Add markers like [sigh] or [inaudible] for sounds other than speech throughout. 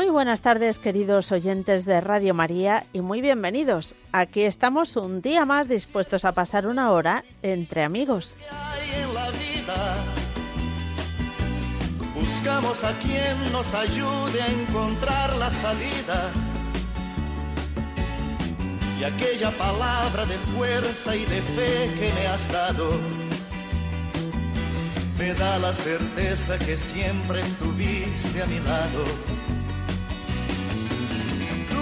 Muy buenas tardes, queridos oyentes de Radio María, y muy bienvenidos. Aquí estamos un día más dispuestos a pasar una hora entre amigos. Buscamos a quien nos ayude a encontrar la salida. Y aquella palabra de fuerza y de fe que me has dado me da la certeza que siempre estuviste a mi lado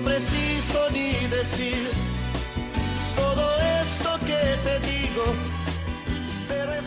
preciso ni decir todo esto que te digo, pero es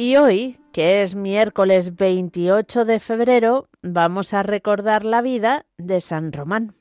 Y hoy, que es miércoles 28 de febrero, vamos a recordar la vida de San Román.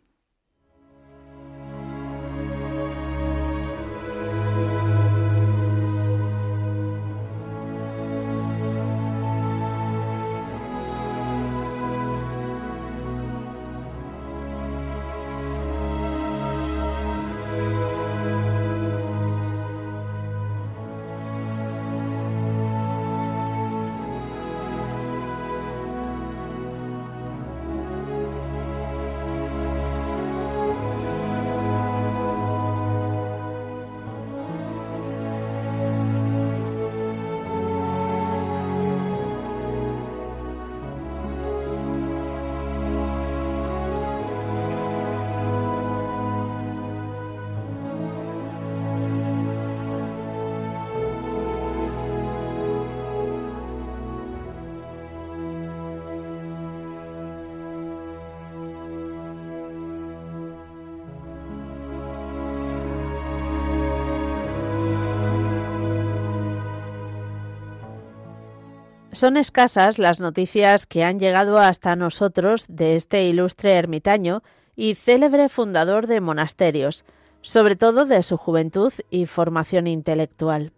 Son escasas las noticias que han llegado hasta nosotros de este ilustre ermitaño y célebre fundador de monasterios, sobre todo de su juventud y formación intelectual.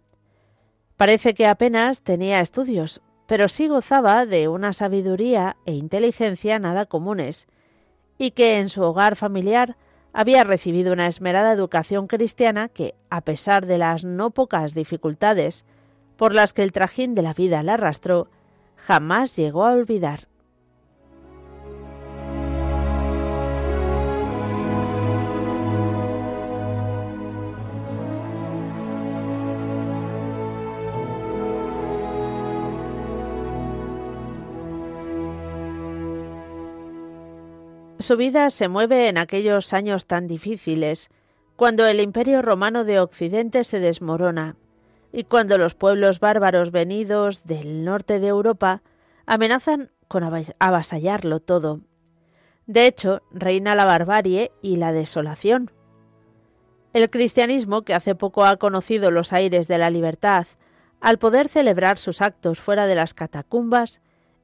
Parece que apenas tenía estudios, pero sí gozaba de una sabiduría e inteligencia nada comunes, y que en su hogar familiar había recibido una esmerada educación cristiana que, a pesar de las no pocas dificultades por las que el trajín de la vida la arrastró, jamás llegó a olvidar. Su vida se mueve en aquellos años tan difíciles, cuando el imperio romano de Occidente se desmorona y cuando los pueblos bárbaros venidos del norte de Europa amenazan con avasallarlo todo. De hecho, reina la barbarie y la desolación. El cristianismo, que hace poco ha conocido los aires de la libertad, al poder celebrar sus actos fuera de las catacumbas,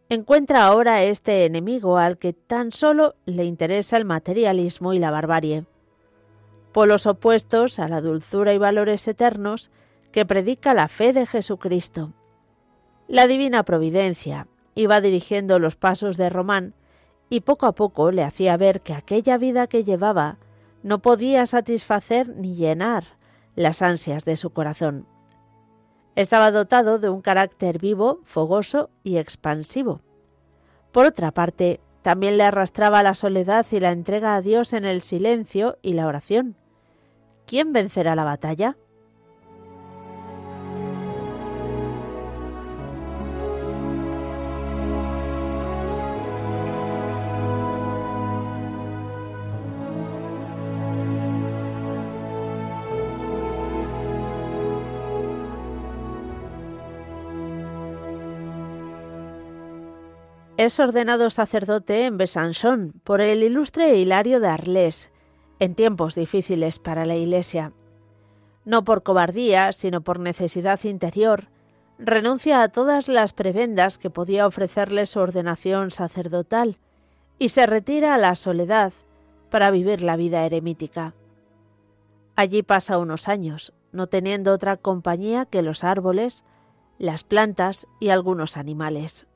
encuentra ahora este enemigo al que tan solo le interesa el materialismo y la barbarie. Polos opuestos a la dulzura y valores eternos que predica la fe de Jesucristo. La divina providencia iba dirigiendo los pasos de Román y poco a poco le hacía ver que aquella vida que llevaba no podía satisfacer ni llenar las ansias de su corazón. Estaba dotado de un carácter vivo, fogoso y expansivo. Por otra parte, también le arrastraba la soledad y la entrega a Dios en el silencio y la oración. ¿Quién vencerá la batalla? Es ordenado sacerdote en Besançon por el ilustre Hilario de Arles, en tiempos difíciles para la Iglesia. No por cobardía, sino por necesidad interior, renuncia a todas las prebendas que podía ofrecerle su ordenación sacerdotal y se retira a la soledad para vivir la vida eremítica. Allí pasa unos años, no teniendo otra compañía que los árboles, las plantas y algunos animales.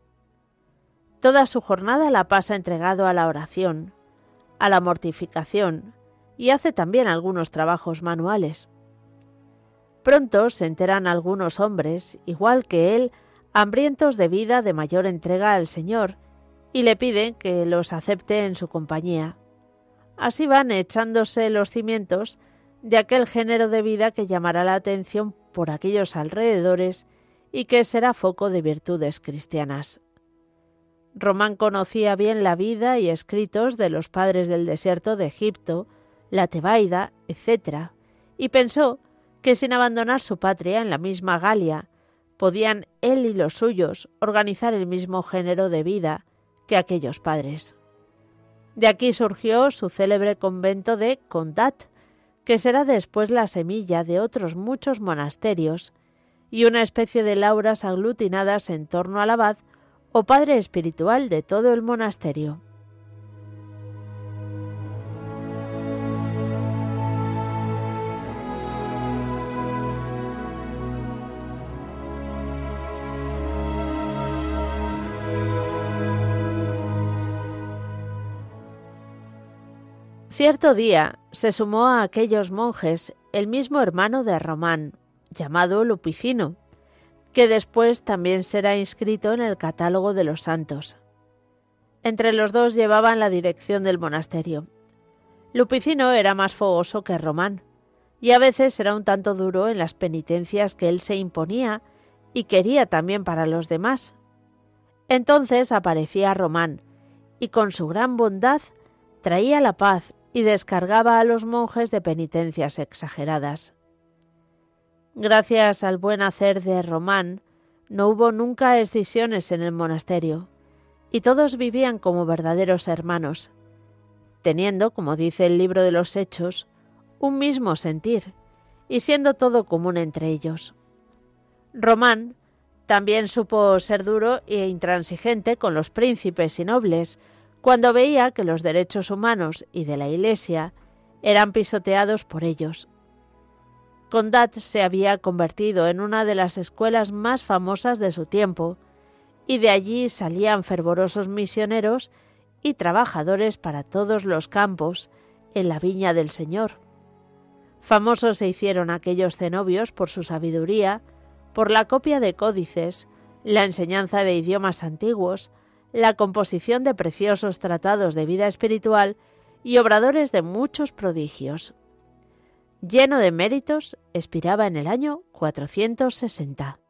Toda su jornada la pasa entregado a la oración, a la mortificación y hace también algunos trabajos manuales. Pronto se enteran algunos hombres, igual que él, hambrientos de vida de mayor entrega al Señor, y le piden que los acepte en su compañía. Así van echándose los cimientos de aquel género de vida que llamará la atención por aquellos alrededores y que será foco de virtudes cristianas. Román conocía bien la vida y escritos de los padres del desierto de Egipto, la Tebaida, etc., y pensó que sin abandonar su patria en la misma Galia, podían él y los suyos organizar el mismo género de vida que aquellos padres. De aquí surgió su célebre convento de Condat, que será después la semilla de otros muchos monasterios, y una especie de lauras aglutinadas en torno al abad o padre espiritual de todo el monasterio. Cierto día se sumó a aquellos monjes el mismo hermano de Román, llamado Lupicino, que después también será inscrito en el catálogo de los santos. Entre los dos llevaban la dirección del monasterio. Lupicino era más fogoso que Román, y a veces era un tanto duro en las penitencias que él se imponía y quería también para los demás. Entonces aparecía Román, y con su gran bondad traía la paz y descargaba a los monjes de penitencias exageradas. Gracias al buen hacer de Román, no hubo nunca escisiones en el monasterio, y todos vivían como verdaderos hermanos, teniendo, como dice el libro de los Hechos, un mismo sentir, y siendo todo común entre ellos. Román también supo ser duro e intransigente con los príncipes y nobles, cuando veía que los derechos humanos y de la Iglesia eran pisoteados por ellos. Condat se había convertido en una de las escuelas más famosas de su tiempo, y de allí salían fervorosos misioneros y trabajadores para todos los campos en la viña del Señor. Famosos se hicieron aquellos cenobios por su sabiduría, por la copia de códices, la enseñanza de idiomas antiguos, la composición de preciosos tratados de vida espiritual y obradores de muchos prodigios. Lleno de méritos, expiraba en el año 460.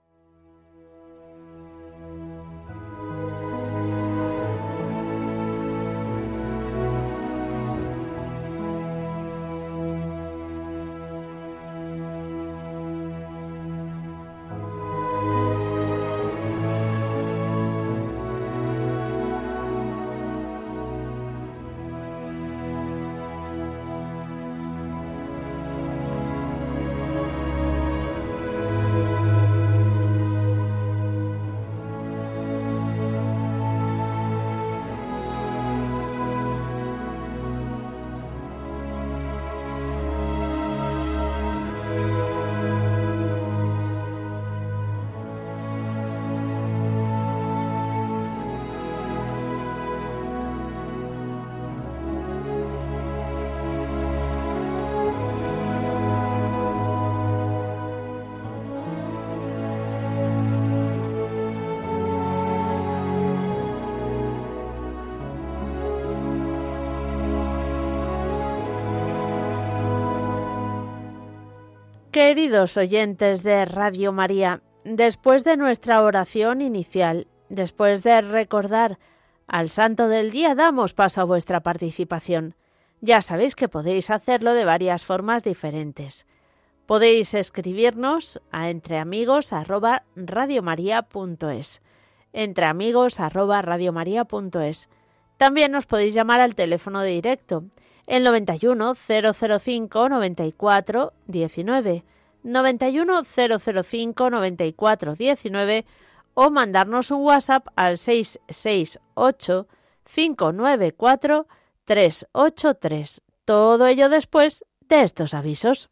Queridos oyentes de Radio María, después de nuestra oración inicial, después de recordar al Santo del Día, damos paso a vuestra participación. Ya sabéis que podéis hacerlo de varias formas diferentes. Podéis escribirnos a entreamigos@radiomaria.es. Entreamigos@radiomaria.es. También nos podéis llamar al teléfono de directo el 91 005 94 19, 91 005 94 19 o mandarnos un WhatsApp al 668 594 383. Todo ello después de estos avisos.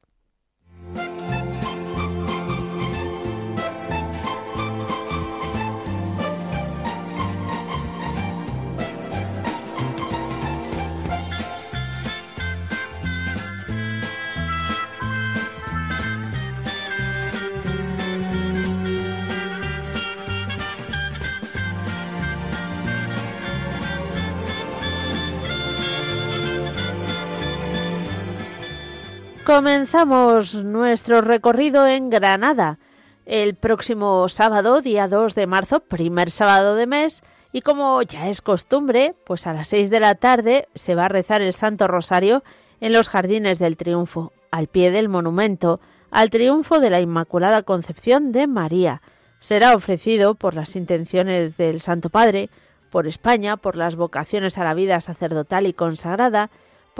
Comenzamos nuestro recorrido en Granada el próximo sábado, día 2 de marzo, primer sábado de mes, y como ya es costumbre, pues a las 6 de la tarde se va a rezar el Santo Rosario en los Jardines del Triunfo, al pie del monumento al triunfo de la Inmaculada Concepción de María. Será ofrecido por las intenciones del Santo Padre, por España, por las vocaciones a la vida sacerdotal y consagrada,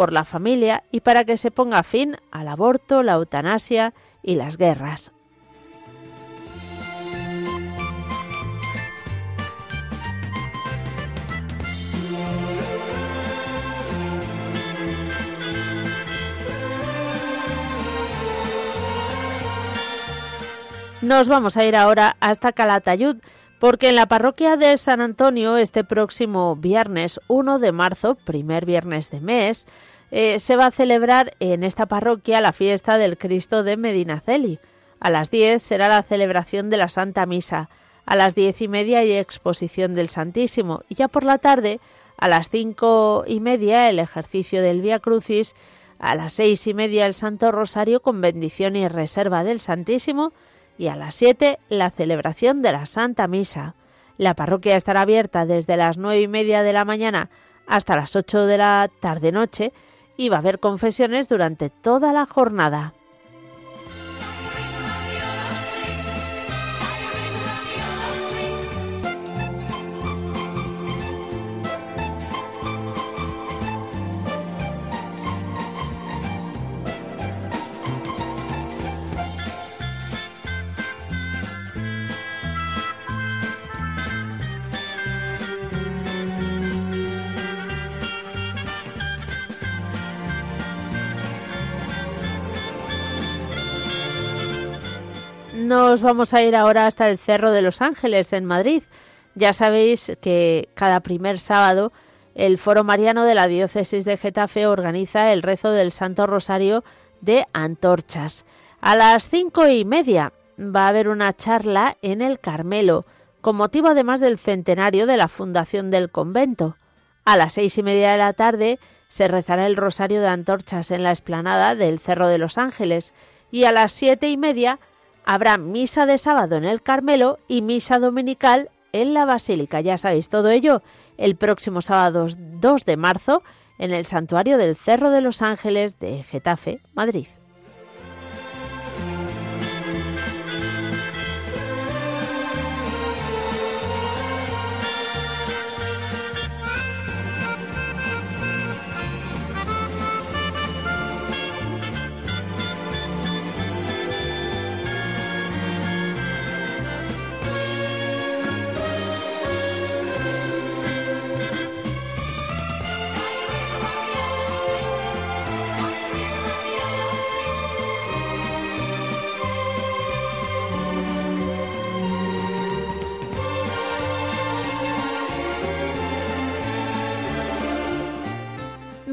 por la familia y para que se ponga fin al aborto, la eutanasia y las guerras. Nos vamos a ir ahora hasta Calatayud, porque en la parroquia de San Antonio, este próximo viernes 1 de marzo, primer viernes de mes, eh, se va a celebrar en esta parroquia la fiesta del Cristo de Medinaceli. A las 10 será la celebración de la Santa Misa. A las diez y media hay exposición del Santísimo y ya por la tarde, a las cinco y media, el ejercicio del Via Crucis. A las seis y media, el Santo Rosario con bendición y reserva del Santísimo y a las 7 la celebración de la Santa Misa. La parroquia estará abierta desde las nueve y media de la mañana hasta las 8 de la tarde-noche y va a haber confesiones durante toda la jornada. Nos vamos a ir ahora hasta el Cerro de los Ángeles en Madrid. Ya sabéis que cada primer sábado el Foro Mariano de la Diócesis de Getafe organiza el rezo del Santo Rosario de Antorchas. A las cinco y media va a haber una charla en el Carmelo, con motivo además del centenario de la fundación del convento. A las seis y media de la tarde se rezará el Rosario de Antorchas en la explanada del Cerro de los Ángeles y a las siete y media habrá misa de sábado en el Carmelo y misa dominical en la Basílica. Ya sabéis todo ello el próximo sábado 2 de marzo en el santuario del Cerro de los Ángeles de Getafe, Madrid.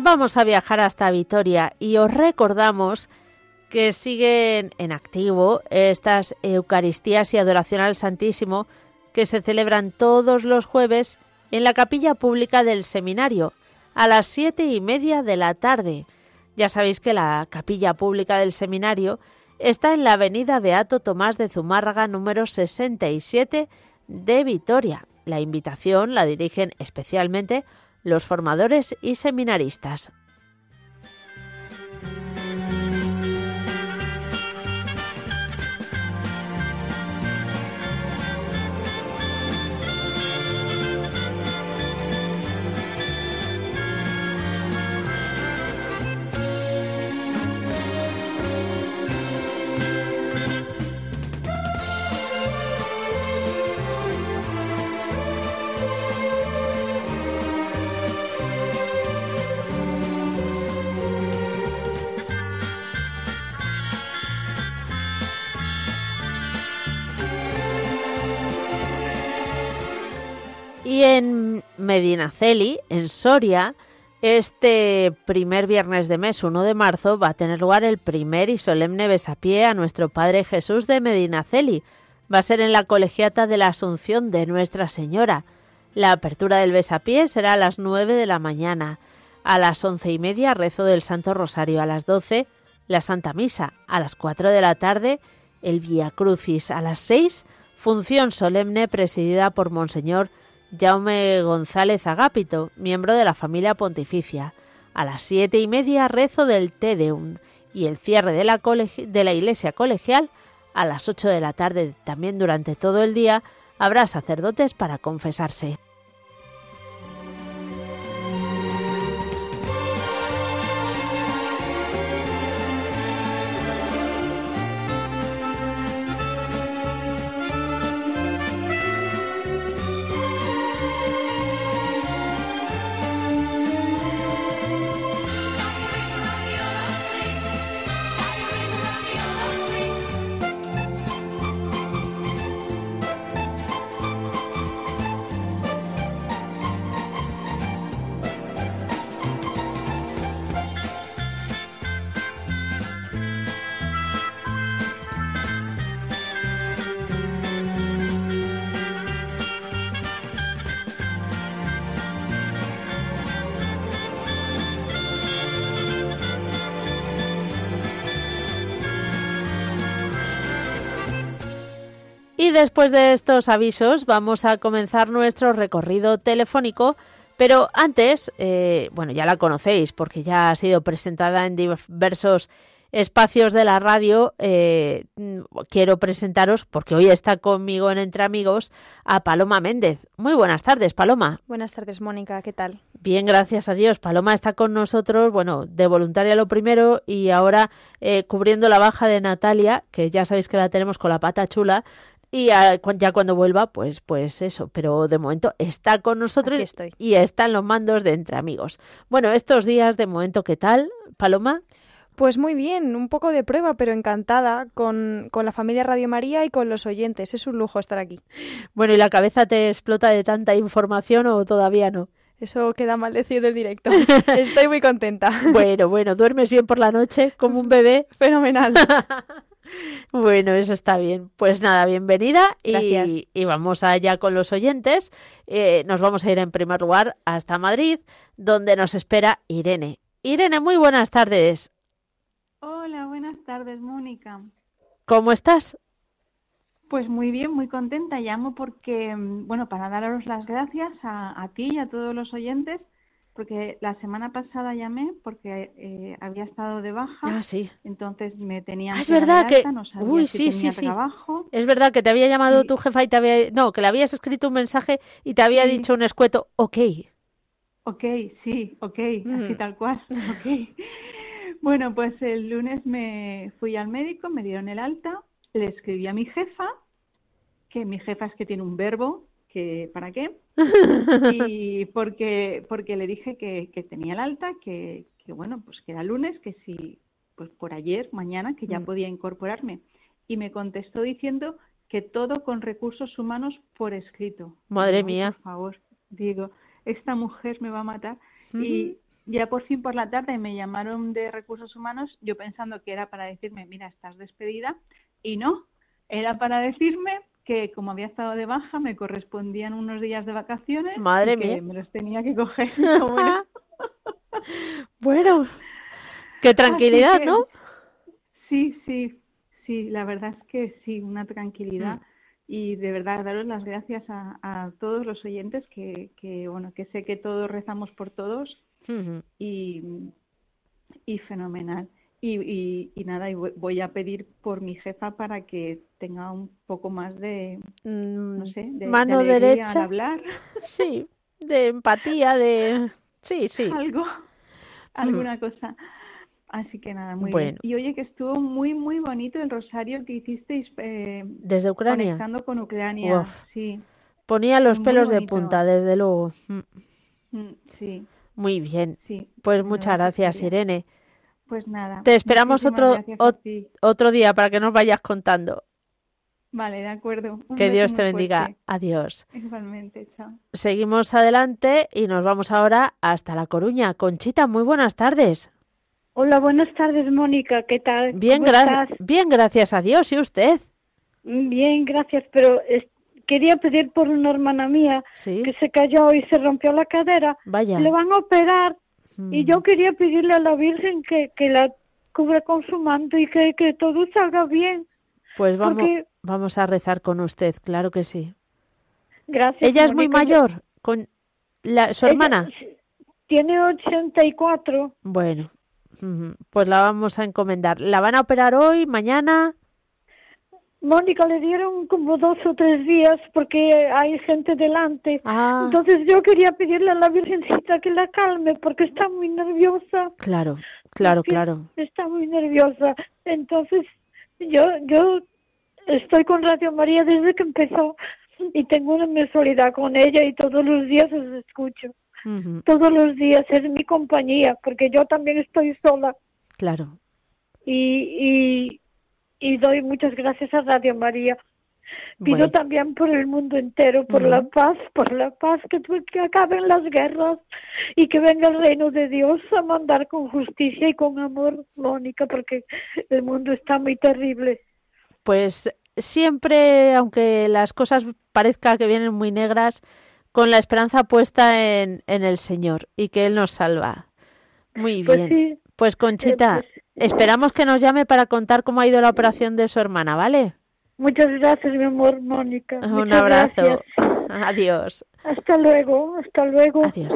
Vamos a viajar hasta Vitoria y os recordamos que siguen en activo estas Eucaristías y adoración al Santísimo que se celebran todos los jueves en la capilla pública del seminario a las siete y media de la tarde. Ya sabéis que la capilla pública del seminario está en la avenida Beato Tomás de Zumárraga número 67 de Vitoria. La invitación la dirigen especialmente los formadores y seminaristas. En Medinaceli, en Soria, este primer viernes de mes, 1 de marzo, va a tener lugar el primer y solemne besapié a nuestro Padre Jesús de Medinaceli. Va a ser en la colegiata de la Asunción de Nuestra Señora. La apertura del besapié será a las 9 de la mañana. A las once y media, rezo del Santo Rosario. A las 12, la Santa Misa. A las 4 de la tarde, el Vía Crucis. A las 6, función solemne presidida por Monseñor Jaume González Agapito, miembro de la familia pontificia. A las siete y media rezo del Te Deum y el cierre de la, de la iglesia colegial a las ocho de la tarde. También durante todo el día habrá sacerdotes para confesarse. Después de estos avisos vamos a comenzar nuestro recorrido telefónico, pero antes, eh, bueno, ya la conocéis porque ya ha sido presentada en diversos espacios de la radio, eh, quiero presentaros, porque hoy está conmigo en Entre Amigos, a Paloma Méndez. Muy buenas tardes, Paloma. Buenas tardes, Mónica, ¿qué tal? Bien, gracias a Dios. Paloma está con nosotros, bueno, de voluntaria lo primero y ahora eh, cubriendo la baja de Natalia, que ya sabéis que la tenemos con la pata chula. Y ya cuando vuelva, pues, pues eso. Pero de momento está con nosotros y está en los mandos de Entre Amigos. Bueno, estos días de momento, ¿qué tal, Paloma? Pues muy bien, un poco de prueba, pero encantada con, con, la familia Radio María y con los oyentes. Es un lujo estar aquí. Bueno, ¿y la cabeza te explota de tanta información o todavía no? Eso queda mal decir del directo. [laughs] Estoy muy contenta. bueno, bueno, ¿duermes bien por la noche como un [laughs] bebé? Fenomenal. [laughs] Bueno, eso está bien. Pues nada, bienvenida y, y, vamos allá con los oyentes. Eh, nos vamos a ir en primer lugar hasta Madrid, donde nos espera Irene. Irene, muy buenas tardes. Hola, buenas tardes, Mónica. ¿Cómo estás? Pues muy bien, muy contenta. Llamo porque, mm, bueno, para daros las gracias a, ti y a todos los oyentes, porque la semana pasada llamé porque eh, había estado de baja. Ah, sí. Entonces me tenían ah, es verdad que no Uy, sí, sí, sí. Es verdad que te había llamado tu jefa y te había no, que le habías escrito un mensaje y te había dicho un escueto, ok. Ok, sí, ok, así mm. tal cual, [laughs] ok. Bueno, pues el lunes me fui al médico, me dieron el alta, le escribí a mi jefa, que mi jefa es que tiene un verbo, que ¿para qué? [laughs] y porque, porque le dije que, que tenía el alta, que, que, bueno, pues que era lunes, que si, pues por ayer, mañana, que ya mm. podía incorporarme. Y me contestó diciendo que todo con recursos humanos por escrito. Madre mía. Por favor, digo, esta mujer me va a matar. Y ya por fin por la tarde me llamaron de recursos humanos, yo pensando que era para decirme, mira, estás despedida, y no, era para decirme que como había estado de baja me correspondían unos días de vacaciones Madre y que me los tenía que coger. [laughs] [laughs] bueno. qué tranquilidad, ¿no? Sí, sí, sí, la verdad es que sí, una tranquilidad. Mm. Y de verdad daros las gracias a, todos los oyentes que, que, bueno, que sé que todos rezamos por todos y, y fenomenal. Y, y, nada, y voy a pedir por mi jefa para que tenga un poco más de, no mm, sé, de, mano derecha al hablar. [laughs] Sí, de empatía, de... Sí, sí. Algo, alguna cosa. Así que nada, muy bien. Y oye, que estuvo muy, muy bonito el rosario que hicisteis. Eh, Desde Ucrania. Conectando con Ucrania, sí. Ponía los pelos de punta, desde luego. Mm. Mm, sí. Muy bien. Pues muchas gracias, Irene. Pues nada. Te esperamos otro, otro día para que nos vayas contando. Vale, de acuerdo. que Dios te bendiga. Adiós. Igualmente, chao. Seguimos adelante y nos vamos ahora hasta La Coruña. Conchita, muy buenas tardes. Hola, buenas tardes, Mónica. ¿Qué tal? Bien, gracias. Bien, gracias a Dios. ¿Y usted? Bien, gracias. Pero quería pedir por una hermana mía que se cayó y se rompió la cadera. Vaya. Le van a operar y yo mm. quería pedirle a la Virgen que, que la cubra con su manto y que, que todo salga bien. Pues vamos, vamos a rezar con usted, claro que sí. Gracias. Ella es muy mayor, con la, su hermana. Tiene 84. Bueno, pues la vamos a encomendar. ¿La van a operar hoy, mañana? Mónica le dieron como dos o tres días porque hay gente delante. Ah. Entonces yo quería pedirle a la Virgencita que la calme porque está muy nerviosa. Claro, claro, claro. Está muy nerviosa. Entonces yo yo estoy con Radio María desde que empezó y tengo una mensualidad con ella y todos los días os escucho. Todos los días es mi compañía porque yo también estoy sola. Claro. Y, y y doy muchas gracias a Radio María. Pido también por el mundo entero, por la paz, por la paz, que, que acaben las guerras y que venga el reino de Dios a mandar con justicia y con amor, Mónica, porque el mundo está muy terrible. Pues siempre, aunque las cosas parezcan que vienen muy negras, con la esperanza puesta en, en el Señor y que Él nos salva. Muy pues bien. Pues Conchita, eh, pues Esperamos que nos llame para contar cómo ha ido la operación de su hermana, ¿vale? Muchas gracias, mi amor, Mónica. Un Muchas abrazo. gracias. Adiós. Hasta luego, hasta luego. Adiós.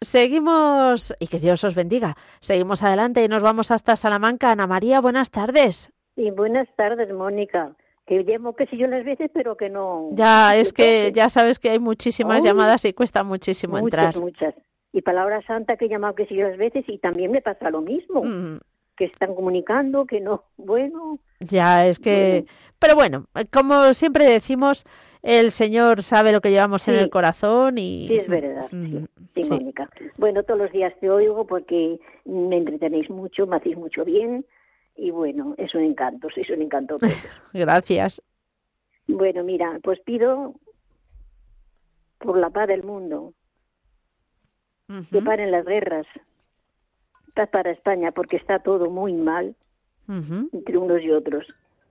Seguimos, y que Dios os bendiga. Seguimos adelante y nos vamos hasta Salamanca. Ana María, buenas tardes. Y buenas tardes, Mónica. Que llamo que si yo las veces, pero que no. Ya, es que ya sabes que hay muchísimas Ay, llamadas y cuesta muchísimo muchas, entrar. muchas. Y palabra santa que he llamado que si yo las veces y también me pasa lo mismo. Mm, Que están comunicando, que no. [laughs] Bueno, Ya, es que... Pero bueno, como siempre decimos, el Señor sabe lo que llevamos en el corazón y... sí es verdad. Sí, sí, sí. Mónica. Bueno, todos los días te oigo porque me entretenéis mucho, me hacéis mucho bien. Y bueno, es un encanto, sois un encanto. [laughs] Gracias. bueno, mira, pues pido por la paz del mundo, que paren las guerras. Para España, porque está todo muy mal ujú, entre unos y otros.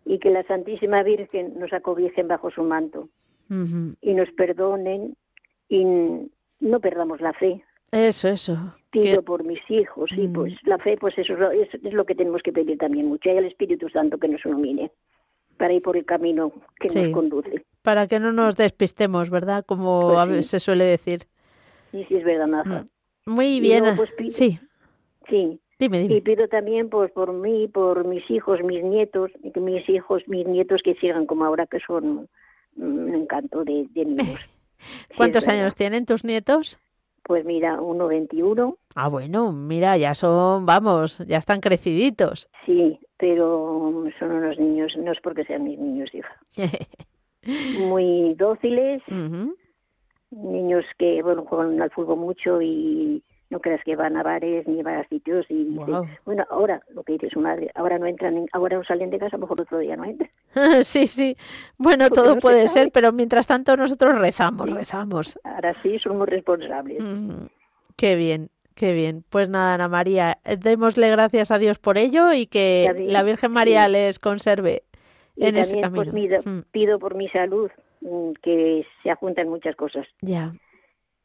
Y que la Santísima Virgen nos acobijen bajo su manto ujú. y nos perdonen y no perdamos la fe. Eso, eso. Pido por mis hijos, sí, Mm. pues la fe, pues eso es lo, es, lo que tenemos que pedir también mucho. Y al Espíritu Santo que nos ilumine para ir por el camino que Sí. nos conduce. Para que no nos despistemos, ¿verdad? Como Pues sí. se suele decir. Sí, sí, es verdad, Maja. Muy Y bien. pues, Sí, Sí, dime, Y pido también pues por mí, por mis hijos, mis nietos, mis hijos, mis nietos que sigan como ahora que son un encanto de, de niños. [laughs] ¿Cuántos años tienen tus nietos? Pues mira, uno 21, Ah, bueno, mira, ya son, vamos, ya están creciditos. sí, pero son unos niños, no es porque sean mis niños, hija. [laughs] Muy dóciles, Ujú. niños que, bueno, juegan al fútbol mucho y no creas que van a bares ni van a sitios y Guau. bueno, ahora, lo que dice su madre, ahora no entran, en- ahora no salen de casa, a lo mejor otro día no entran. [laughs] sí, sí. Bueno, Porque todo no puede ser, pero mientras tanto nosotros rezamos, rezamos. Ahora sí somos responsables. Ujú. Qué bien, qué bien. Pues nada, Ana María, eh, démosle gracias a Dios por ello y que la Virgen María sí. les conserve Y en ese también pues, camino. pido, Mm, pido por mi salud, mm, que se ajuntan muchas cosas. Ya.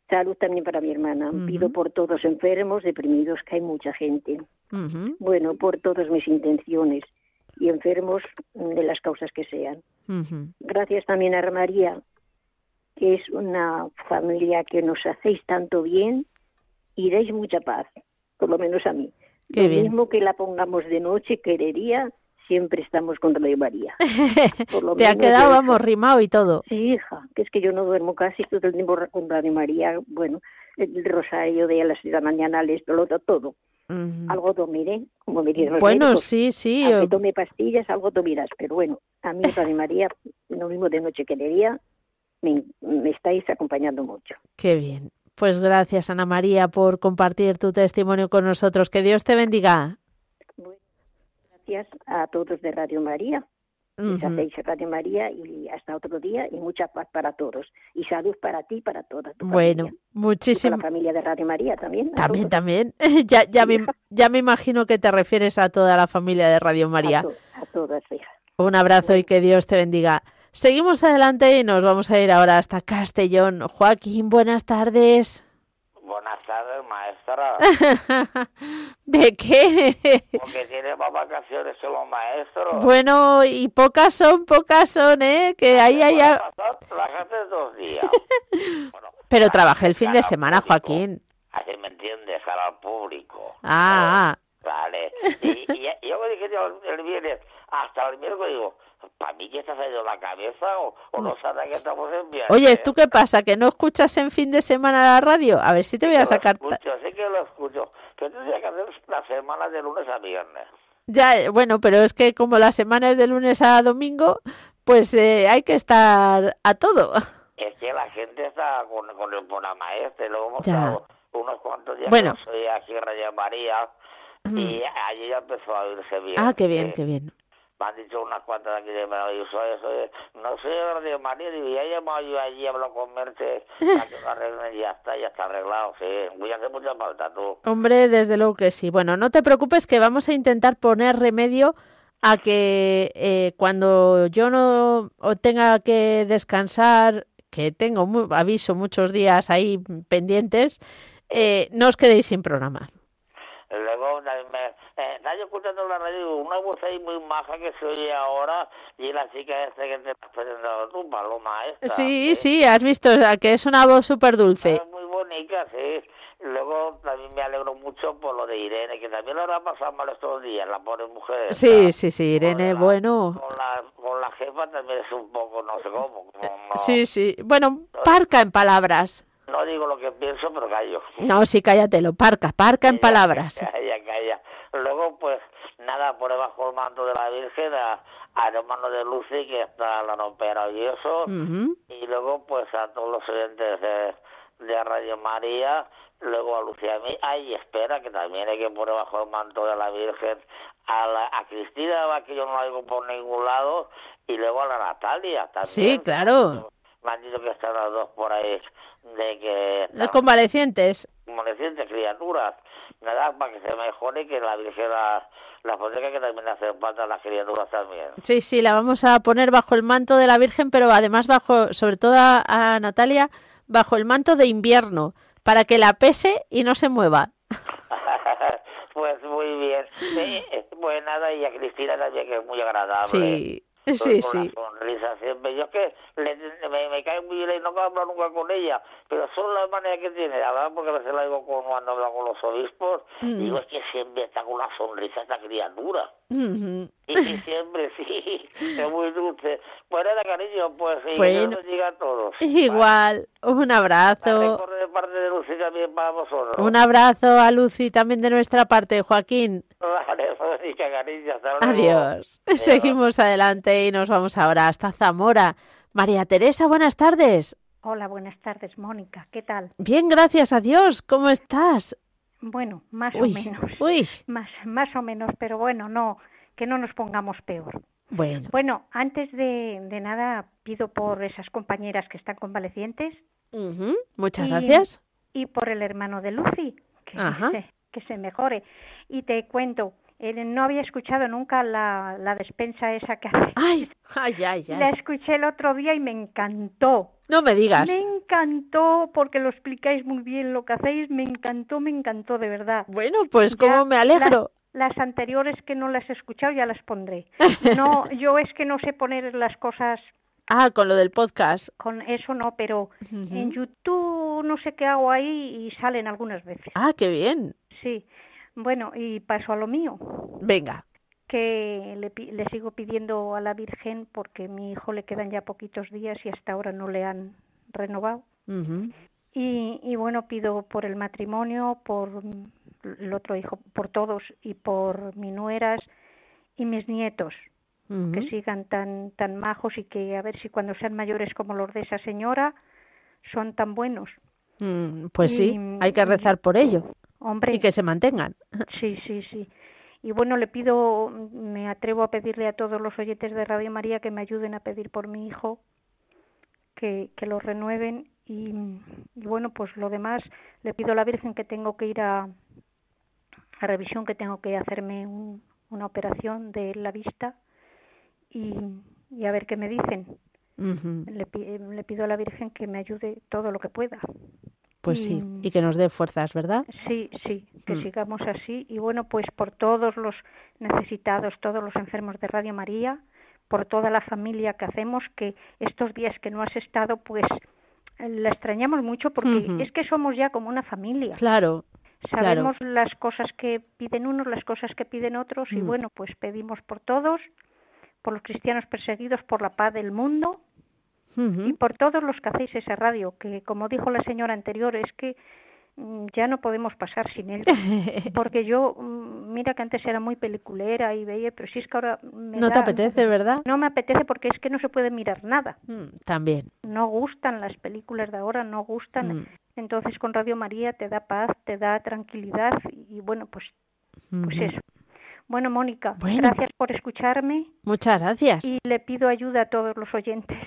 Salud también para mi hermana. Pido por todos enfermos, deprimidos, que hay mucha gente. Bueno, por todas mis intenciones y enfermos mm, de las causas que sean. Gracias también a María, que es una familia que nos hacéis tanto bien y dais mucha paz, por lo menos a mí. Qué lo bien. mismo que la pongamos de noche, querería, siempre estamos con Radio María. [laughs] Por lo Te ha quedado, vamos, rimado y todo. Sí, hija, que es que yo no duermo casi todo el tiempo con Radio María. Bueno, el rosario de a las de la mañana, esto, lo otro, todo. Ujú. Algo dormiré, como me dicen los Bueno, médicos. sí, sí. Aunque eh, tome pastillas, algo dormirás. Pero bueno, a mí Radio María, lo mismo de noche que de día, me, me estáis acompañando mucho. Qué bien. Pues gracias, Ana María, por compartir tu testimonio con nosotros. Que Dios te bendiga. Bueno, gracias a todos de Radio María. Les Ujú. hacéis Radio María y hasta otro día y mucha paz para todos. Y salud para ti y para toda tu Bueno, familia. Y para muchísimo. la familia de Radio María también. También, todos. también. [laughs] ya, ya, me, [laughs] ya me imagino que te refieres a toda la familia de Radio María. A, to- a todas, hija. Un abrazo y que Dios te bendiga. Seguimos adelante y nos vamos a ir ahora hasta Castellón. Joaquín, buenas tardes. Buenas tardes, maestra. [laughs] [laughs] ¿De qué? Porque tiene más vacaciones los maestros. Bueno, y pocas son, pocas son, ¿eh? Que ahí hay... Bueno, a- pasar- Trabajaste dos días. [laughs] Bueno, Pero trabajé el fin de semana, público. Joaquín. Así me entiendes, al público. Ah, ah. Vale. Y, y, y yo me dije yo el viernes, hasta el miércoles, digo, ¿para mí que estás ido la cabeza o, o no sabes que estamos en viernes? Oye, ¿tú qué pasa? ¿Que no escuchas en fin de semana la radio? A ver si te voy a Yo lo sacar... escucho, sí que lo escucho. Pero tendría que hacer la semana de lunes a viernes. Ya, eh, bueno, pero es que como la semana es de lunes a domingo, pues eh, hay que estar a todo. [laughs] Es que la gente está con, con el programa este, luego hemos Ya. estado unos cuantos días Bueno. soy aquí en María y allí ya empezó a oírse bien. Ah, qué bien, Sí. qué bien. Me han dicho unas cuantas aquí de Madrid, soy, soy, no soy de Radio María, digo, ya he llamado yo allí, hablo con Merche, para que lo arreglen y ya está, ya está arreglado, sí. Voy a hacer mucha falta, tú. Hombre, desde luego que sí. Bueno, no te preocupes que vamos a intentar poner remedio a que eh, cuando yo no tenga que descansar, que tengo mu- aviso muchos días ahí pendientes, eh, no os quedéis sin programa. Luego me, eh, ¿te has escuchando la radio, una voz ahí muy maja que se oye ahora, y la chica esta que te has presentado tú, Paloma esta. Sí, ¿eh? sí, has visto que es una voz súper dulce. Es muy bonita, sí. Luego también me alegro mucho por lo de Irene, que también lo habrá pasado mal estos días, la pobre mujer. esta. Sí, sí, sí, Con Irene, la- bueno. Con la, con la jefa también es un poco, no sé cómo. como no, Sí, sí. Bueno, parca en palabras. no digo lo que pienso, pero callo. No, sí, cállatelo, parca, parca en [laughs] Ya, palabras. Calla, calla. Luego, pues, nada, pone bajo el manto de la Virgen a, al hermano de Lucy, que está la opera y eso. Y luego, pues, a todos los oyentes de, de Radio María. Luego a Lucía a mí. Ay, espera, que también hay que poner bajo el manto de la Virgen a, la, a Cristina, que yo no la digo por ningún lado. Y luego a la Natalia también. Sí, claro. Me han dicho que están las dos por ahí de que... Los convalecientes. convalecientes, criaturas. Nada, para que se mejore que la Virgen la, la proteja, que también falta las criaturas también. Sí, sí, la vamos a poner bajo el manto de la Virgen, pero además bajo, sobre todo a, a Natalia, bajo el manto de invierno, para que la pese y no se mueva. [laughs] pues muy bien. Sí, pues nada, y a Cristina también, que es muy agradable. Sí, sí, sí. la sonrisa siempre. Yo es que le- me, me cae muy bien y no hablar nunca con ella, pero son las maneras que tiene, la verdad, porque a veces la digo con, cuando hablo con los obispos, Mm. digo, es que siempre está con una sonrisa esta criatura. Ujú. Y, y siempre sí, es muy dulce. Pues nada, cariño, pues sí, que Bueno. Dios bendiga a todos. [laughs] Igual, un Vale, abrazo. corre de parte de Lucy también para vosotros. Un abrazo a Lucy también de nuestra parte, Joaquín. Hasta luego. [laughs] Adiós. Seguimos adelante y nos vamos ahora hasta Zamora. María Teresa, buenas tardes. Hola, buenas tardes, Mónica. ¿Qué tal? Bien, gracias a Dios. ¿Cómo estás? Bueno, más Uy, o menos. uy. Más, más o menos, pero bueno, no, que no nos pongamos peor. Bueno, Bueno, antes de, de nada, pido por esas compañeras que están convalecientes muchas y- gracias. y por el hermano de Lucy, que, Ajá. se, que se mejore. Y te cuento, eh, no había escuchado nunca la, la despensa esa que hace. Ay, ay, ay, La ay. escuché el otro día y me encantó. No me digas. Me encantó porque lo explicáis muy bien lo que hacéis. Me encantó, me encantó de verdad. Bueno, pues Ya cómo me alegro. Las, las anteriores que no las he escuchado ya las pondré. [laughs] No, yo es que no sé poner las cosas Ah, con lo del podcast. con eso no, pero Ujú. en YouTube no sé qué hago ahí y salen algunas veces. Ah, qué bien. Sí. Bueno, y paso a lo mío, Venga. que le, le sigo pidiendo a la Virgen porque a mi hijo le quedan ya poquitos días y hasta ahora no le han renovado. Y, y bueno, pido por el matrimonio, por el otro hijo, por todos y por mis nueras y mis nietos, que sigan tan, tan majos y que a ver si cuando sean mayores como los de esa señora son tan buenos. Mm, Pues sí, hay que rezar por ello Hombre, y que se mantengan. sí, sí, sí. Y bueno, le pido, me atrevo a pedirle a todos los oyentes de Radio María que me ayuden a pedir por mi hijo, que, que lo renueven y, y bueno, pues lo demás le pido a la Virgen que tengo que ir a, a revisión, que tengo que hacerme un- una operación de la vista y, y a ver qué me dicen. Le, pi- le pido a la Virgen que me ayude todo lo que pueda. Pues sí, Y- y que nos dé fuerzas, ¿verdad? Sí, sí, que Mm. sigamos así. Y bueno, pues por todos los necesitados, todos los enfermos de Radio María, por toda la familia que hacemos, que estos días que no has estado, pues eh, la extrañamos mucho porque es que somos ya como una familia. Claro, Sabemos las cosas que piden unos, las cosas que piden otros y Mm. bueno, pues pedimos por todos, por los cristianos perseguidos, por la paz del mundo y por todos los que hacéis esa radio, que como dijo la señora anterior, es que mm, ya no podemos pasar sin él. [laughs] Porque yo, mm, mira que antes era muy peliculera y veía, pero si es que ahora me no te apetece, ¿verdad? No me apetece porque es que no se puede mirar nada. Mm, También. No gustan las películas de ahora, no gustan. Mm. Entonces con Radio María te da paz, te da tranquilidad y, bueno, pues, pues eso. Bueno, Mónica, Bueno. gracias por escucharme Muchas gracias. y le pido ayuda a todos los oyentes,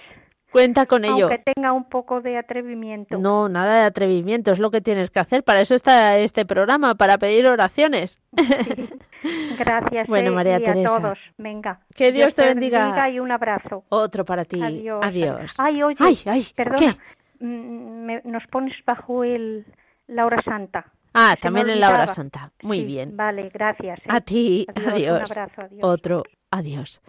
Cuenta con ello. aunque tenga un poco de atrevimiento. No, nada de atrevimiento, es lo que tienes que hacer. Para eso está este programa, para pedir oraciones. [laughs] Gracias Bueno, eh, María y Teresa. a todos. Venga. Que Dios te bendiga. y un abrazo. Otro para ti. Adiós. Adiós. Ay, oye, ay, ay, perdona. ¿qué? mm, me- nos pones bajo el la hora santa. Ah, Se también en la hora santa. Muy Sí, bien. Vale, gracias. ¿eh? A ti, Adiós, un adiós. abrazo, adiós. Otro, adiós.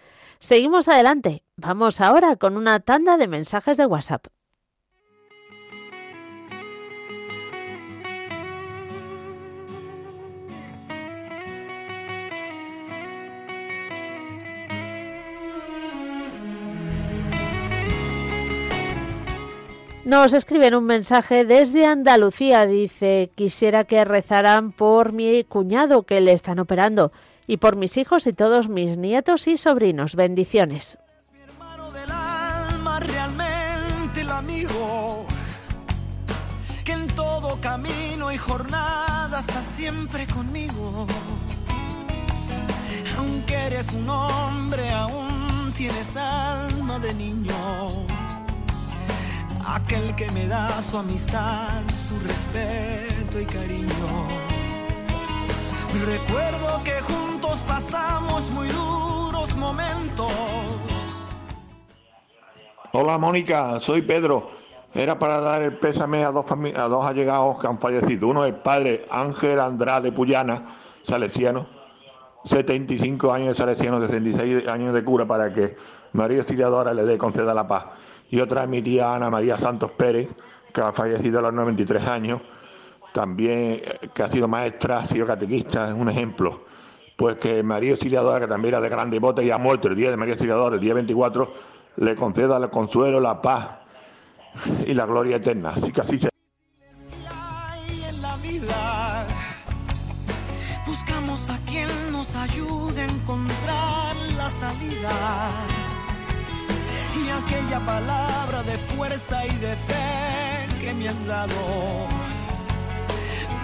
Seguimos adelante. Vamos ahora con una tanda de mensajes de WhatsApp. Nos escriben un mensaje desde Andalucía. Dice, quisiera que rezaran por mi cuñado que le están operando y por mis hijos y todos mis nietos y sobrinos. Bendiciones. hermano del alma, realmente el amigo, que en todo camino y jornada está siempre conmigo. Aunque eres un hombre, aún tienes alma de niño. Aquel que me da su amistad, su respeto y cariño. Recuerdo que juntos pasamos muy duros momentos. Hola Mónica, soy Pedro. Era para dar el pésame a dos, a dos allegados que han fallecido. Uno es el padre Ángel Andrade Puyana, salesiano, 75 años de salesiano, 66 años de cura para que María Auxiliadora le dé conceda la paz. Y otra es mi tía Ana María Santos Pérez, que ha fallecido a los 93 años, también eh, que ha sido maestra, ha sido catequista, es un ejemplo. Pues que María Auxiliadora, que también era de gran devota y ha muerto el día de María Auxiliadora, el día 24, le conceda el consuelo, la paz y la gloria eterna. Así que así se. Buscamos a quien nos ayude a encontrar la salida. Y aquella palabra de fuerza y de fe que me has dado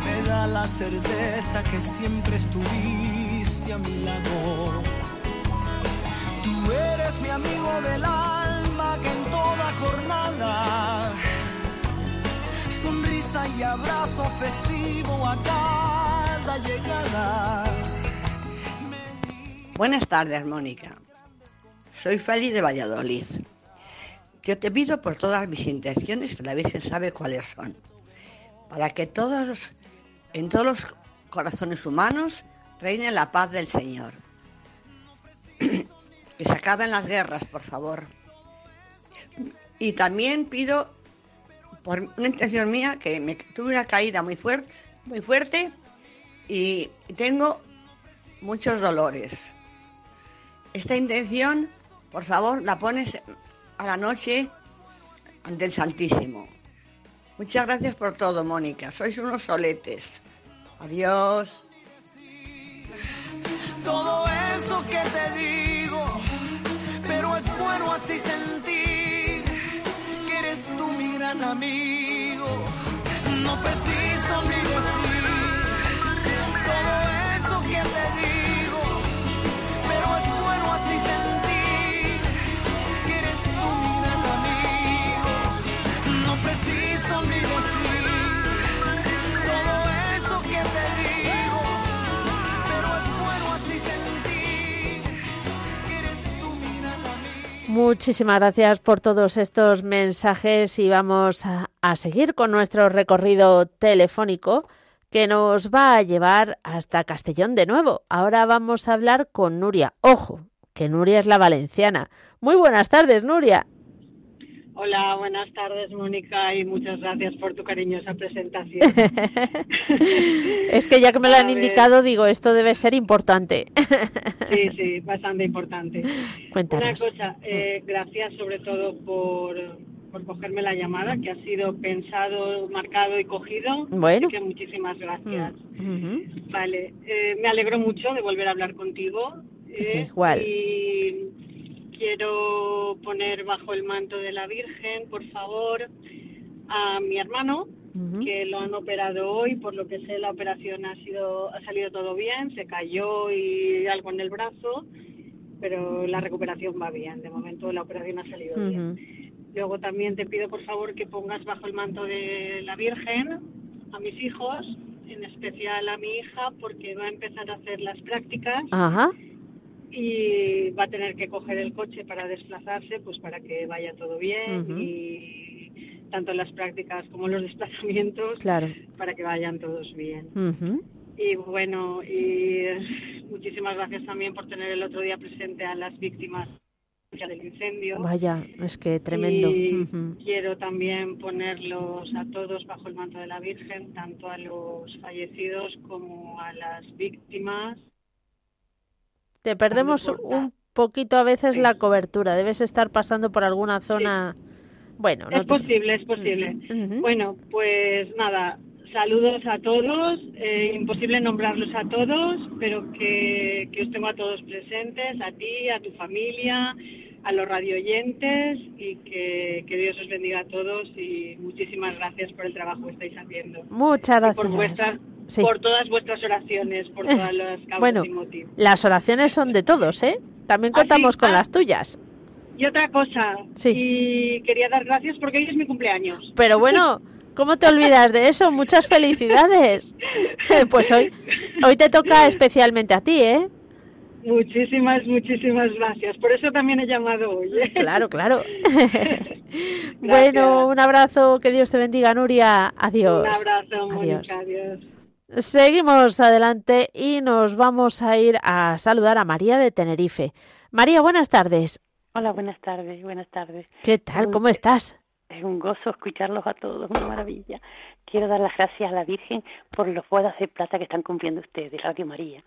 me da la certeza que siempre estuviste a mi lado. Tú eres mi amigo del alma que en toda jornada sonrisa y abrazo festivo a cada llegada. Buenas tardes, Mónica. Soy Feli de Valladolid. Yo te pido por todas mis intenciones, la Virgen sabe cuáles son, para que todos, en todos los corazones humanos reine la paz del Señor. [clears throat] que se acaben las guerras, por favor. Y también pido, por una intención mía, que me tuve una caída muy fuerte, muy fuerte y tengo muchos dolores. Esta intención, por favor, la pones a la noche ante el Santísimo. Muchas gracias por todo, Mónica. Sois unos soletes. Adiós. Todo eso que te digo, pero es bueno así sentir que eres tú mi gran amigo. No preciso ni decir todo eso que te digo, Muchísimas gracias por todos estos mensajes y vamos a, a seguir con nuestro recorrido telefónico que nos va a llevar hasta Castellón de nuevo. Ahora vamos a hablar con Nuria. Ojo, que Nuria es la valenciana. Muy buenas tardes, Nuria. Hola, buenas tardes, Mónica, y muchas gracias por tu cariñosa presentación. [laughs] es que ya que me lo han indicado, digo, esto debe ser importante. Sí, sí, bastante importante. Cuéntanos. Una cosa, eh, gracias sobre todo por, por cogerme la llamada, que ha sido pensado, marcado y cogido. Bueno. Así que muchísimas gracias. Ujú. Vale, eh, me alegro mucho de volver a hablar contigo. eh, igual. Y quiero poner bajo el manto de la Virgen, por favor, a mi hermano, que lo han operado hoy, por lo que sé la operación ha sido ha salido todo bien, se cayó y algo en el brazo, pero la recuperación va bien, de momento la operación ha salido bien. Luego también te pido por favor que pongas bajo el manto de la Virgen a mis hijos, en especial a mi hija, porque va a empezar a hacer las prácticas Ajá. Y va a tener que coger el coche para desplazarse, pues para que vaya todo bien y tanto las prácticas como los [laughs] desplazamientos, Claro. para que vayan todos bien. Y bueno, y muchísimas gracias también por tener el otro día presente a las víctimas del incendio. Vaya, es que tremendo. Y quiero también ponerlos a todos bajo el manto de la Virgen, tanto a los fallecidos como a las víctimas. Te perdemos un poquito a veces la cobertura. Debes estar pasando por alguna zona. Bueno, no es te- posible, es posible. Bueno, pues nada, saludos a todos. eh, imposible nombrarlos a todos, pero que, que os tengo a todos presentes, a ti, a tu familia, a los radioyentes y que, que Dios os bendiga a todos y muchísimas gracias por el trabajo que estáis haciendo. Muchas Y gracias. por, vuestras, Sí. por todas vuestras oraciones, por todas las causas Bueno, y motivos. las oraciones son de todos, ¿eh? También ¿Ah, contamos con Ah. las tuyas. Y otra cosa, Sí. y quería dar gracias porque hoy es mi cumpleaños. Pero bueno, ¿cómo te olvidas de eso? Muchas felicidades. [laughs] Pues hoy, hoy te toca especialmente a ti, ¿eh? Muchísimas, muchísimas gracias. Por eso también he llamado hoy. ¿eh? Claro, claro. [laughs] Bueno, un abrazo, que Dios te bendiga, Nuria. Adiós. Un abrazo, Mónica. Adiós. Adiós. Seguimos adelante y nos vamos a ir a saludar a María de Tenerife. María, buenas tardes. Hola, buenas tardes, buenas tardes. ¿Qué tal? ¿Cómo estás? Es un gozo escucharlos a todos, una maravilla. Quiero dar las gracias a la Virgen por los bodas de plata que están cumpliendo ustedes, Radio María.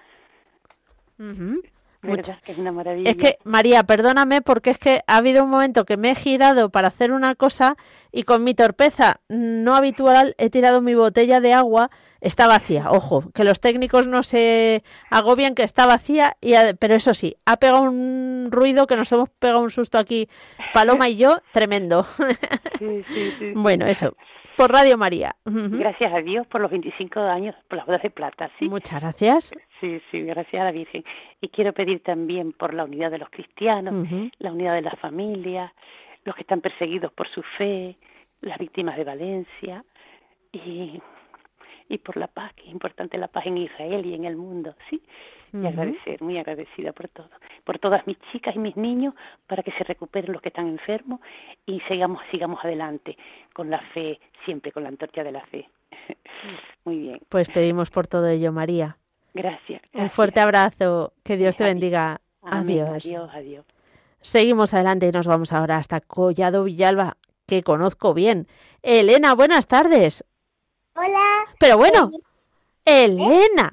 Mucha- Que es una maravilla. Es que, María, perdóname porque es que ha habido un momento que me he girado para hacer una cosa y con mi torpeza no habitual he tirado mi botella de agua, está vacía. Ojo, que los técnicos no se agobian que está vacía, y, ha- pero eso sí, ha pegado un ruido que nos hemos pegado un susto aquí, Paloma y yo, tremendo. Sí, sí, sí. [laughs] bueno, eso, por Radio María. Gracias a Dios por los 25 años, por las bodas de plata, ¿sí? Muchas gracias. Sí, sí, gracias a la Virgen. Y quiero pedir también por la unidad de los cristianos, la unidad de las familias, los que están perseguidos por su fe, las víctimas de Valencia y, y por la paz, que es importante la paz en Israel y en el mundo, ¿sí? Y agradecer, muy agradecida por todo, por todas mis chicas y mis niños, para que se recuperen los que están enfermos y sigamos, sigamos adelante con la fe, siempre con la antorcha de la fe. [laughs] muy bien, Pues pedimos por todo ello, María. gracias. Un fuerte abrazo, que Dios te bendiga. Amén. Adiós. Adiós, adiós. Seguimos adelante y nos vamos ahora hasta Collado Villalba, que conozco bien. Elena, buenas tardes. Hola. Pero bueno, Elena,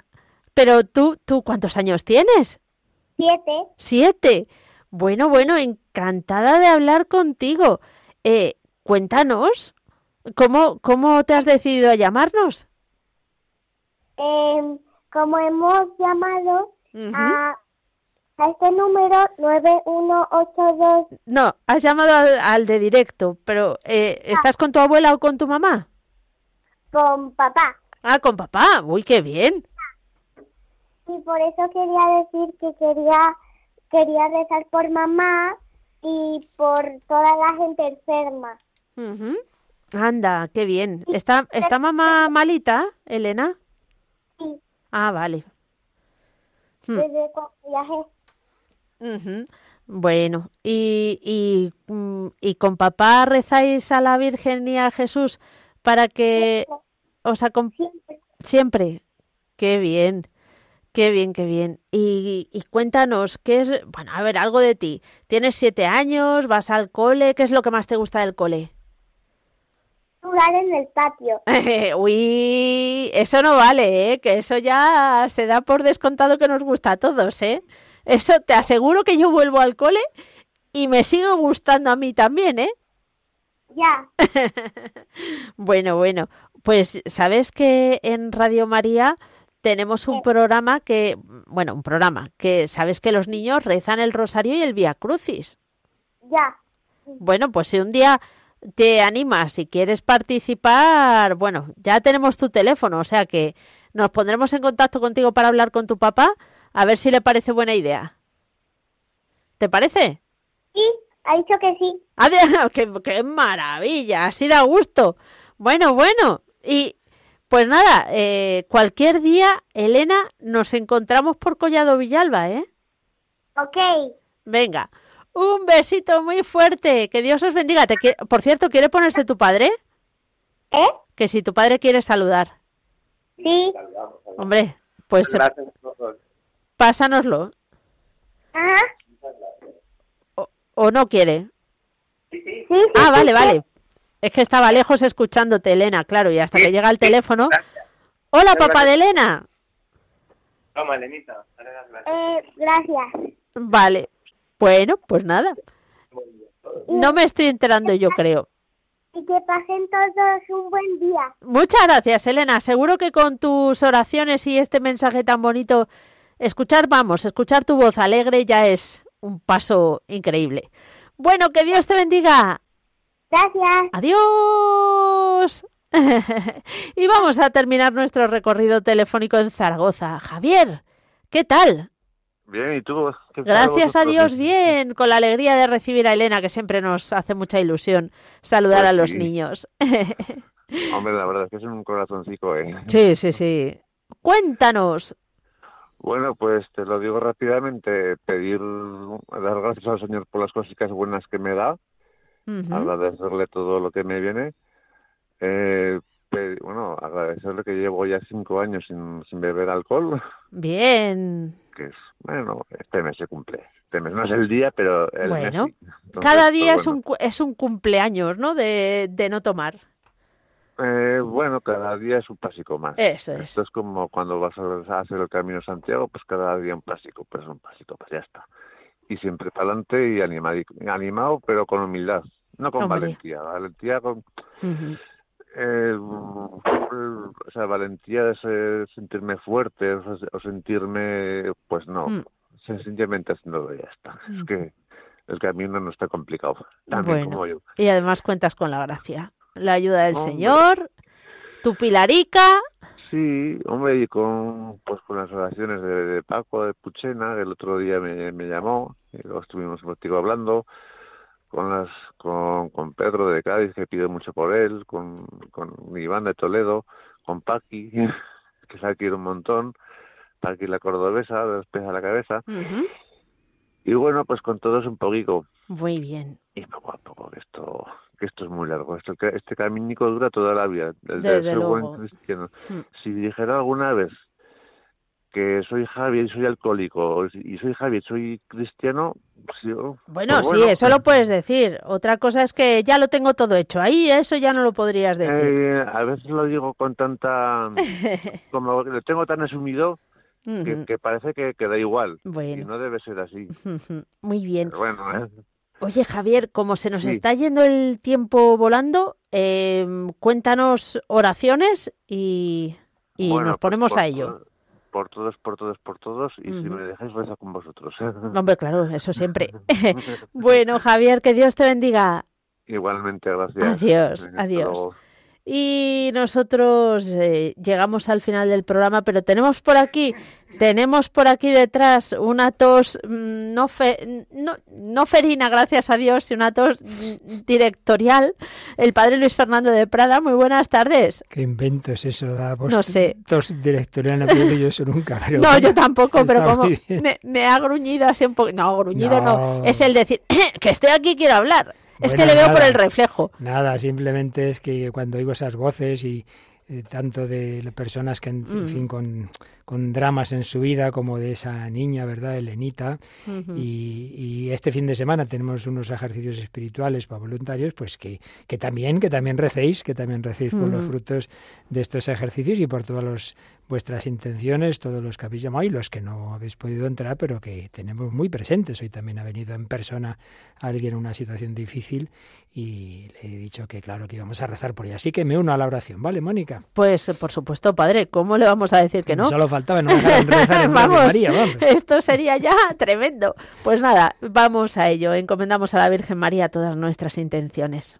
pero tú, ¿tú cuántos años tienes? Siete. Siete. Bueno, bueno, encantada de hablar contigo. Eh, cuéntanos, ¿cómo, ¿cómo te has decidido a llamarnos? Em, como hemos llamado a, a este número 9182 No, has llamado al, al de directo, pero eh, ¿estás con tu abuela o con tu mamá? con papá. Ah, con papá. Uy, qué bien. Y por eso quería decir que quería, quería rezar por mamá y por toda la gente enferma. Anda, qué bien. ¿Está, ¿Está mamá malita, Elena? Sí. Ah, vale. Hmm. Desde cuando viajé. Ujú. Bueno, y, y, mm, y con papá rezáis a la Virgen y a Jesús para que os acompañe siempre. Qué bien, qué bien, qué bien. Y, y cuéntanos, ¿qué es? Bueno, a ver, algo de ti. Tienes siete años, vas al cole, ¿qué es lo que más te gusta del cole? Jugar en el patio. [laughs] Uy, eso no vale, ¿eh? Que eso ya se da por descontado que nos gusta a todos, ¿eh? Eso te aseguro que yo vuelvo al cole y me sigue gustando a mí también, ¿eh? Ya. [laughs] Bueno, bueno, pues sabes que en Radio María tenemos un programa que, bueno, un programa que sabes que los niños rezan el rosario y el Vía Crucis. Ya. Bueno, pues si un día te animas, si quieres participar, bueno, ya tenemos tu teléfono, o sea que nos pondremos en contacto contigo para hablar con tu papá, a ver si le parece buena idea. ¿Te parece? Sí, ha dicho que sí. [laughs] Qué, qué maravilla! Así da gusto. Bueno, bueno. Y pues nada, eh, cualquier día, Elena, nos encontramos por Collado Villalba, ¿eh? Ok. Venga, Un besito muy fuerte. Que Dios os bendiga. Te Por cierto, ¿quiere ponerse tu padre? ¿Eh? Que si tu padre quiere saludar. Sí. Hombre, pues pásanoslo. Ajá. O, no quiere? Sí, sí. ah, vale, vale. Es que estaba lejos escuchándote, Elena, claro, y hasta que llega el teléfono. Hola, papá de Elena. Toma, Elenita. Eh, gracias. Vale. Bueno, pues nada. No me estoy enterando yo creo. Y que pasen todos un buen día. Muchas gracias, Elena. Seguro que con tus oraciones y este mensaje tan bonito, escuchar, vamos, escuchar tu voz alegre ya es un paso increíble. Bueno, que Dios te bendiga. Gracias. Adiós. [laughs] y vamos a terminar nuestro recorrido telefónico en Zaragoza. Javier, ¿qué tal? Bien, ¿y tú? Gracias a Dios, bien, con la alegría de recibir a Elena, que siempre nos hace mucha ilusión saludar Pues a los sí. niños. [laughs] Hombre, la verdad es que es un corazoncito, ¿eh? sí, sí, sí. Cuéntanos. Bueno, pues te lo digo rápidamente, pedir, dar gracias al Señor por las cositas buenas que me da, Agradecerle todo lo que me viene, eh, bueno, agradecerle que llevo ya cinco años sin, sin beber alcohol, Bien. que es, bueno, este mes se cumple, este mes no es el día, pero el mes Bueno, sí. Entonces, cada día es, bueno. un, es un cumpleaños, ¿no? De, de no tomar. Eh, bueno, cada día es un pasico más. Eso es. Esto es como cuando vas a hacer el Camino Santiago, pues cada día un pasico, pues un pasico, pues ya está. Y siempre para adelante y animado, animado, pero con humildad, no con Hombre. valentía. Valentía con... Eh, o sea, valentía de ser- sentirme fuerte o, sentirme, pues no, Mm. sencillamente haciéndolo ya está. Es Ujú. que el camino no está complicado, también Bueno, como yo. y además cuentas con la gracia, la ayuda del Hombre. Señor, tu pilarica. Sí, hombre, y con pues con las oraciones de, de Paco de Puchena, que el otro día me, me llamó, y luego estuvimos contigo hablando, con las con, con Pedro de Cádiz, que pido mucho por él, con, con Iván de Toledo, con Paqui, [laughs] que se quiere un montón, Paqui la cordobesa, de los pies a la cabeza, y bueno, pues con todos un poquito, Muy bien. y poco a poco, esto que esto es muy largo, esto, este caminico dura toda la vida, el de ser buen cristiano. Mm. Si dijera alguna vez que soy Javier y soy alcohólico, y soy Javier y soy cristiano, pues yo- Bueno, pues sí, eso lo puedes decir. Otra cosa es que ya lo tengo todo hecho. Ahí eso ya no lo podrías decir. eh, a veces lo digo con tanta, [laughs] como lo tengo tan asumido, que, parece que, que da igual, y Bueno. no debe ser así. [laughs] Muy bien. Pero bueno, ¿eh? Oye, Javier, como se nos Sí. está yendo el tiempo volando, eh, cuéntanos oraciones y, y Bueno, nos pues ponemos por a ello. Por todos, por todos, por todos, y si me dejáis rezo con vosotros. Hombre, claro, eso siempre. [laughs] [laughs] bueno, Javier, que Dios te bendiga. Igualmente, gracias. Adiós, hasta adiós. luego. Y nosotros eh, llegamos al final del programa, pero tenemos por aquí, tenemos por aquí detrás una tos mm, no, fe- no, no ferina, gracias a Dios, y una tos mm, directorial. El padre Luis Fernando de Prada, muy buenas tardes. ¿Qué invento es eso? La voz No sé. tos directorial no he yo eso nunca. pero No, yo tampoco, pero como me ha gruñido así un poco. No, gruñido no. No. Es el decir [coughs] que estoy aquí y quiero hablar. Es que le veo por nada. el reflejo. Nada, simplemente es que cuando oigo esas voces y eh, tanto de personas que, en, en Mm. fin, con, con dramas en su vida, como de esa niña, ¿verdad?, Elenita. Y, y este fin de semana tenemos unos ejercicios espirituales para voluntarios, pues que, que también, que también recéis, que también recéis por los frutos de estos ejercicios y por todas los- vuestras intenciones, todos los que habéis llamado y los que no habéis podido entrar, pero que tenemos muy presentes. Hoy también ha venido en persona alguien en una situación difícil y le he dicho que claro que íbamos a rezar por ella. Así que me uno a la oración, ¿vale, Mónica? Pues por supuesto, padre, ¿cómo le vamos a decir que no? Solo faltaba no rezar en [laughs] vamos, María, vamos. esto sería ya tremendo. Pues nada, vamos a ello. Encomendamos a la Virgen María todas nuestras intenciones.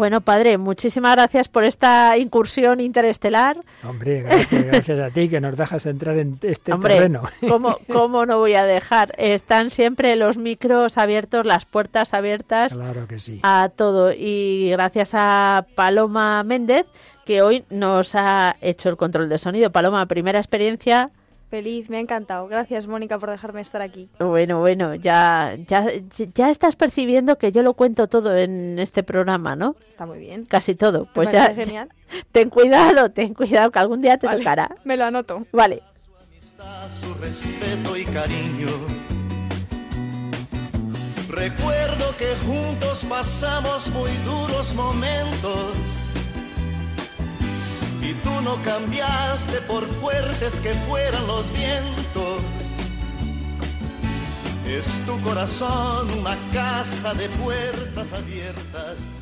Bueno, padre, muchísimas gracias por esta incursión interestelar. Hombre, gracias, a ti que nos dejas entrar en este Hombre, terreno. ¿cómo, ¿Cómo no voy a dejar? Están siempre los micros abiertos, las puertas abiertas claro que sí. a todo. Y gracias a Paloma Méndez, que hoy nos ha hecho el control de sonido. Paloma, primera experiencia Feliz, me ha encantado. Gracias, Mónica, por dejarme estar aquí. Bueno, bueno, ya, ya, ya estás percibiendo que yo lo cuento todo en este programa, ¿no? Está muy bien. Casi todo. Pues Me ya, genial. [laughs] Ten cuidado, ten cuidado, que algún día te Vale, tocará. Me lo anoto. Vale. su respeto y cariño. Recuerdo que juntos pasamos muy duros momentos y tú no cambiaste por fuertes que fueran los vientos. Es tu corazón una casa de puertas abiertas